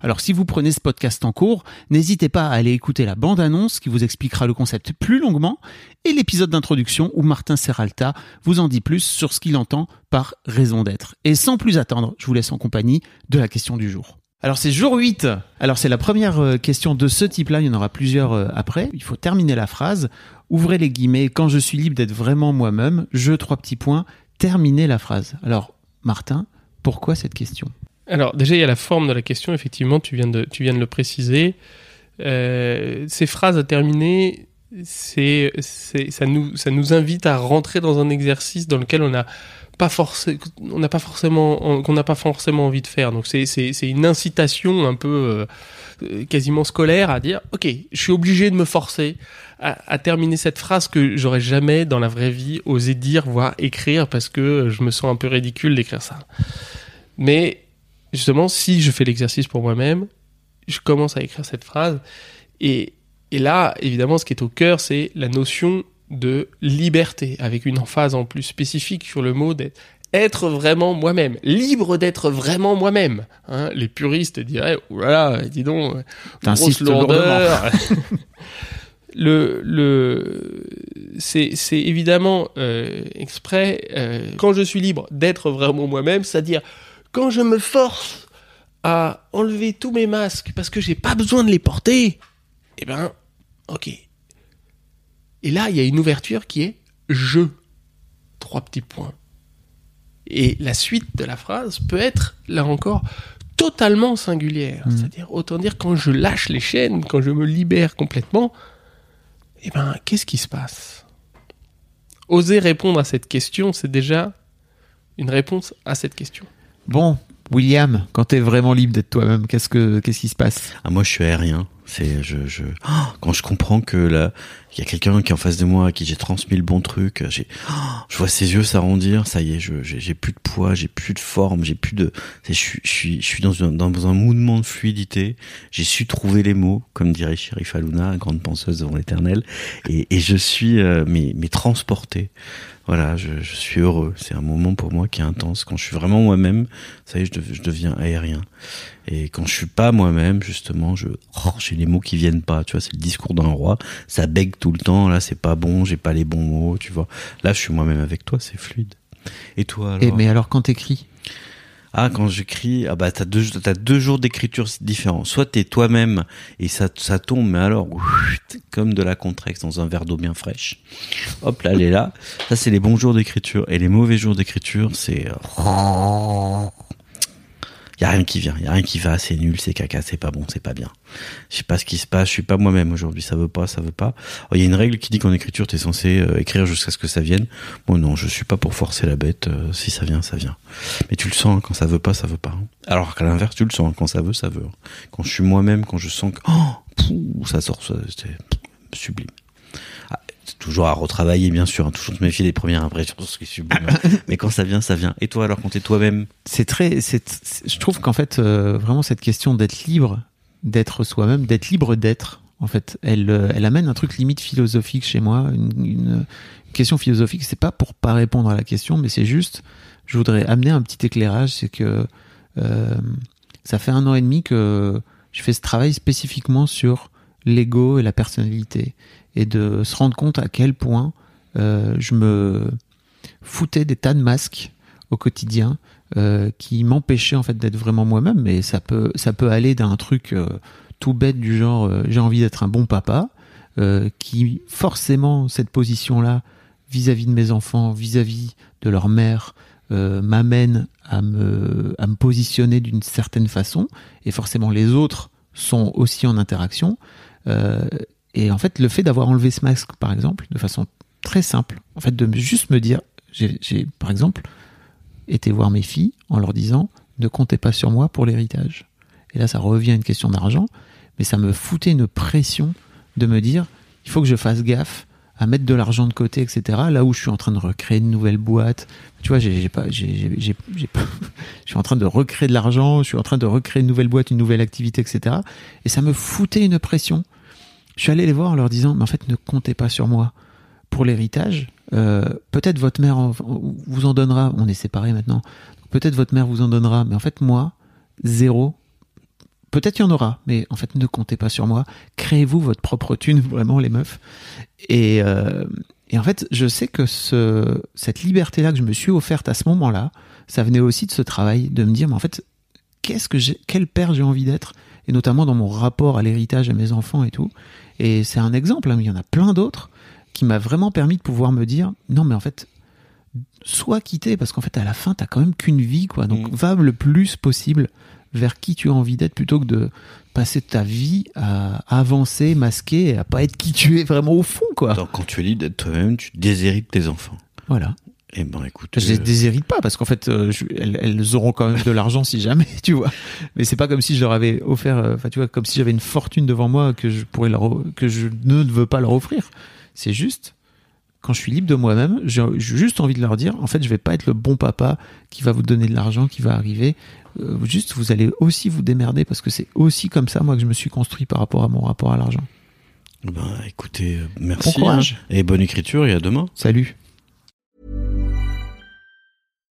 Alors si vous prenez ce podcast en cours, n'hésitez pas à aller écouter la bande-annonce qui vous expliquera le concept plus longuement et l'épisode d'introduction où Martin Serralta vous en dit plus sur ce qu'il entend par raison d'être. Et sans plus attendre, je vous laisse en compagnie de la question du jour. Alors c'est jour 8. Alors c'est la première euh, question de ce type-là, il y en aura plusieurs euh, après. Il faut terminer la phrase. Ouvrez les guillemets, quand je suis libre d'être vraiment moi-même, je, trois petits points, terminez la phrase. Alors Martin, pourquoi cette question? Alors déjà, il y a la forme de la question, effectivement, tu viens de, tu viens de le préciser. Euh, ces phrases à terminer, c'est, ça, nous, ça nous invite à rentrer dans un exercice dans lequel on n'a pas, forcé, on n'a pas, forcément, qu'on n'a pas forcément envie de faire. Donc c'est, une incitation un peu euh, quasiment scolaire à dire, ok, je suis obligé de me forcer à, à, terminer cette phrase que j'aurais jamais dans la vraie vie osé dire, voire écrire, parce que je me sens un peu ridicule d'écrire ça. Mais justement, si je fais l'exercice pour moi-même, je commence à écrire cette phrase. Et, et là, évidemment, ce qui est au cœur, c'est la notion de liberté, avec une emphase en plus spécifique sur le mot d'être être vraiment moi-même, libre d'être vraiment moi-même. Hein, les puristes diraient, oulala, dis donc, grosse lourdeur. le, le, c'est, c'est évidemment euh, exprès, euh, quand je suis libre d'être vraiment moi-même, c'est-à-dire quand je me force à enlever tous mes masques parce que j'ai pas besoin de les porter, eh ben, ok. Et là, il y a une ouverture qui est je. Trois petits points. Et la suite de la phrase peut être, là encore, totalement singulière. Mmh. C'est-à-dire, autant dire, quand je lâche les chaînes, quand je me libère complètement, eh ben, qu'est-ce qui se passe? Oser répondre à cette question, c'est déjà une réponse à cette question. Bon, William, quand t'es vraiment libre d'être toi-même, qu'est-ce que qu'est-ce qui se passe? Ah moi je suis aérien. C'est je je oh, quand je comprends que là il y a quelqu'un qui est en face de moi à qui j'ai transmis le bon truc, j'ai oh, je vois ses yeux s'arrondir, ça y est, je j'ai plus de poids, j'ai plus de forme, j'ai plus de je suis je suis je suis dans un dans un mouvement de fluidité, j'ai su trouver les mots comme dirait Sheriff Aluna, grande penseuse devant l'Éternel et, et je suis euh, mais mais transporté voilà, je, je, suis heureux. C'est un moment pour moi qui est intense. Quand je suis vraiment moi-même, ça y est, je, je, deviens aérien. Et quand je suis pas moi-même, justement, je, oh, j'ai les mots qui viennent pas. Tu vois, c'est le discours d'un roi. Ça bègue tout le temps. Là, c'est pas bon. J'ai pas les bons mots. Tu vois. Là, je suis moi-même avec toi. C'est fluide. Et toi alors Et mais alors quand t'écris? Ah, quand j'écris, ah bah t'as deux, t'as deux jours d'écriture différents. Soit t'es toi-même et ça, ça tombe, mais alors comme de la contrex dans un verre d'eau bien fraîche. Hop là, elle est là. Ça c'est les bons jours d'écriture et les mauvais jours d'écriture, c'est y a rien qui vient, y a rien qui va, c'est nul, c'est caca, c'est pas bon, c'est pas bien. Je sais pas ce qui se passe, je suis pas moi-même aujourd'hui, ça veut pas, ça veut pas. Il y a une règle qui dit qu'en écriture, t'es censé euh, écrire jusqu'à ce que ça vienne. Bon non, je suis pas pour forcer la bête, euh, si ça vient, ça vient. Mais tu le sens, hein, quand ça veut pas, ça veut pas. Hein. Alors qu'à l'inverse, tu le sens, hein, quand ça veut, ça veut. Quand je suis moi-même, quand je sens que oh, ça sort, c'est sublime toujours à retravailler, bien sûr, hein, toujours se méfier des premières impressions, ce qui est sublime. mais quand ça vient, ça vient. Et toi, alors, quand t'es toi-même? C'est très. c'est je trouve qu'en fait, euh, vraiment, cette question d'être libre, d'être soi-même, d'être libre d'être, en fait, elle, euh, elle amène un truc limite philosophique chez moi. Une, une question philosophique, c'est pas pour pas répondre à la question, mais c'est juste, je voudrais amener un petit éclairage, c'est que euh, ça fait un an et demi que je fais ce travail spécifiquement sur l'ego et la personnalité et de se rendre compte à quel point euh, je me foutais des tas de masques au quotidien euh, qui m'empêchaient en fait d'être vraiment moi-même mais ça peut ça peut aller d'un truc euh, tout bête du genre j'ai envie d'être un bon papa qui forcément cette position-là vis-à-vis de mes enfants, vis-à-vis de leur mère, m'amène à me, à me positionner d'une certaine façon, et forcément les autres sont aussi en interaction. Et en fait, le fait d'avoir enlevé ce masque, par exemple, de façon très simple, en fait, de juste me dire, j'ai, par exemple, été voir mes filles en leur disant, ne comptez pas sur moi pour l'héritage. Et là, ça revient à une question d'argent, mais ça me foutait une pression de me dire, il faut que je fasse gaffe à mettre de l'argent de côté, etc. Là où je suis en train de recréer une nouvelle boîte, tu vois, j'ai, pas, j'ai, je suis en train de recréer de l'argent, je suis en train de recréer une nouvelle boîte, une nouvelle activité, etc. Et ça me foutait une pression. Je suis allé les voir en leur disant, mais en fait, ne comptez pas sur moi pour l'héritage. Euh, peut-être votre mère vous en donnera. On est séparés maintenant. Peut-être votre mère vous en donnera, mais en fait, moi, zéro. Peut-être il y en aura, mais en fait, ne comptez pas sur moi. Créez-vous votre propre thune, vraiment, les meufs. Et, euh, et en fait, je sais que ce, cette liberté-là que je me suis offerte à ce moment-là, ça venait aussi de ce travail, de me dire, mais en fait, qu'est-ce que j'ai, quel père j'ai envie d'être, et notamment dans mon rapport à l'héritage à mes enfants et tout. Et c'est un exemple, hein, mais il y en a plein d'autres qui m'a vraiment permis de pouvoir me dire, non, mais en fait, sois quitté, parce qu'en fait, à la fin, t'as quand même qu'une vie, quoi. Donc, Mm. va le plus possible vers qui tu as envie d'être plutôt que de passer ta vie à avancer, masquer, et à pas être qui tu es vraiment au fond, quoi. Attends, quand tu es libre d'être toi-même, tu déshérites tes enfants. Voilà. Eh ben, écoute. Je les euh, déshérite pas parce qu'en fait, euh, je- elles, elles auront quand même de l'argent si jamais, tu vois. Mais c'est pas comme si je leur avais offert, euh, enfin, tu vois, comme si j'avais une fortune devant moi que je pourrais leur, que je ne veux pas leur offrir. C'est juste, quand je suis libre de moi-même, j'ai juste envie de leur dire, en fait, je vais pas être le bon papa qui va vous donner de l'argent, qui va arriver. Euh, juste, vous allez aussi vous démerder parce que c'est aussi comme ça, moi, que je me suis construit par rapport à mon rapport à l'argent. Ben, écoutez, merci. Bon courage. hein. Et bonne écriture, et à demain. Salut.